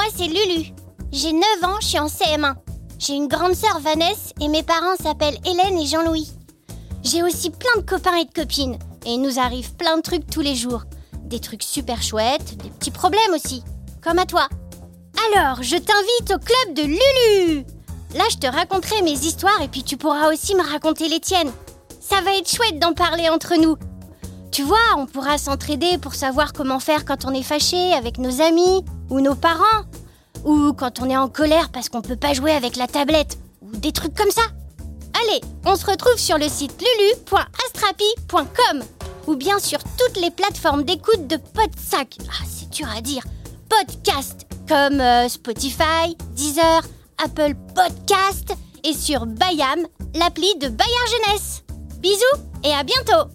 Moi, c'est Lulu. J'ai 9 ans, je suis en CM1. J'ai une grande sœur Vanessa et mes parents s'appellent Hélène et Jean-Louis. J'ai aussi plein de copains et de copines. Et il nous arrive plein de trucs tous les jours. Des trucs super chouettes, des petits problèmes aussi. Comme à toi. Alors, je t'invite au club de Lulu Là, je te raconterai mes histoires et puis tu pourras aussi me raconter les tiennes. Ça va être chouette d'en parler entre nous. Tu vois, on pourra s'entraider pour savoir comment faire quand on est fâché avec nos amis ou nos parents. Ou quand on est en colère parce qu'on peut pas jouer avec la tablette. Ou des trucs comme ça. Allez, on se retrouve sur le site lulu.astrapi.com ou bien sur toutes les plateformes d'écoute de Podsac. Ah, c'est dur à dire. Podcast comme euh, Spotify, Deezer, Apple Podcast et sur Bayam, l'appli de Bayard Jeunesse. Bisous et à bientôt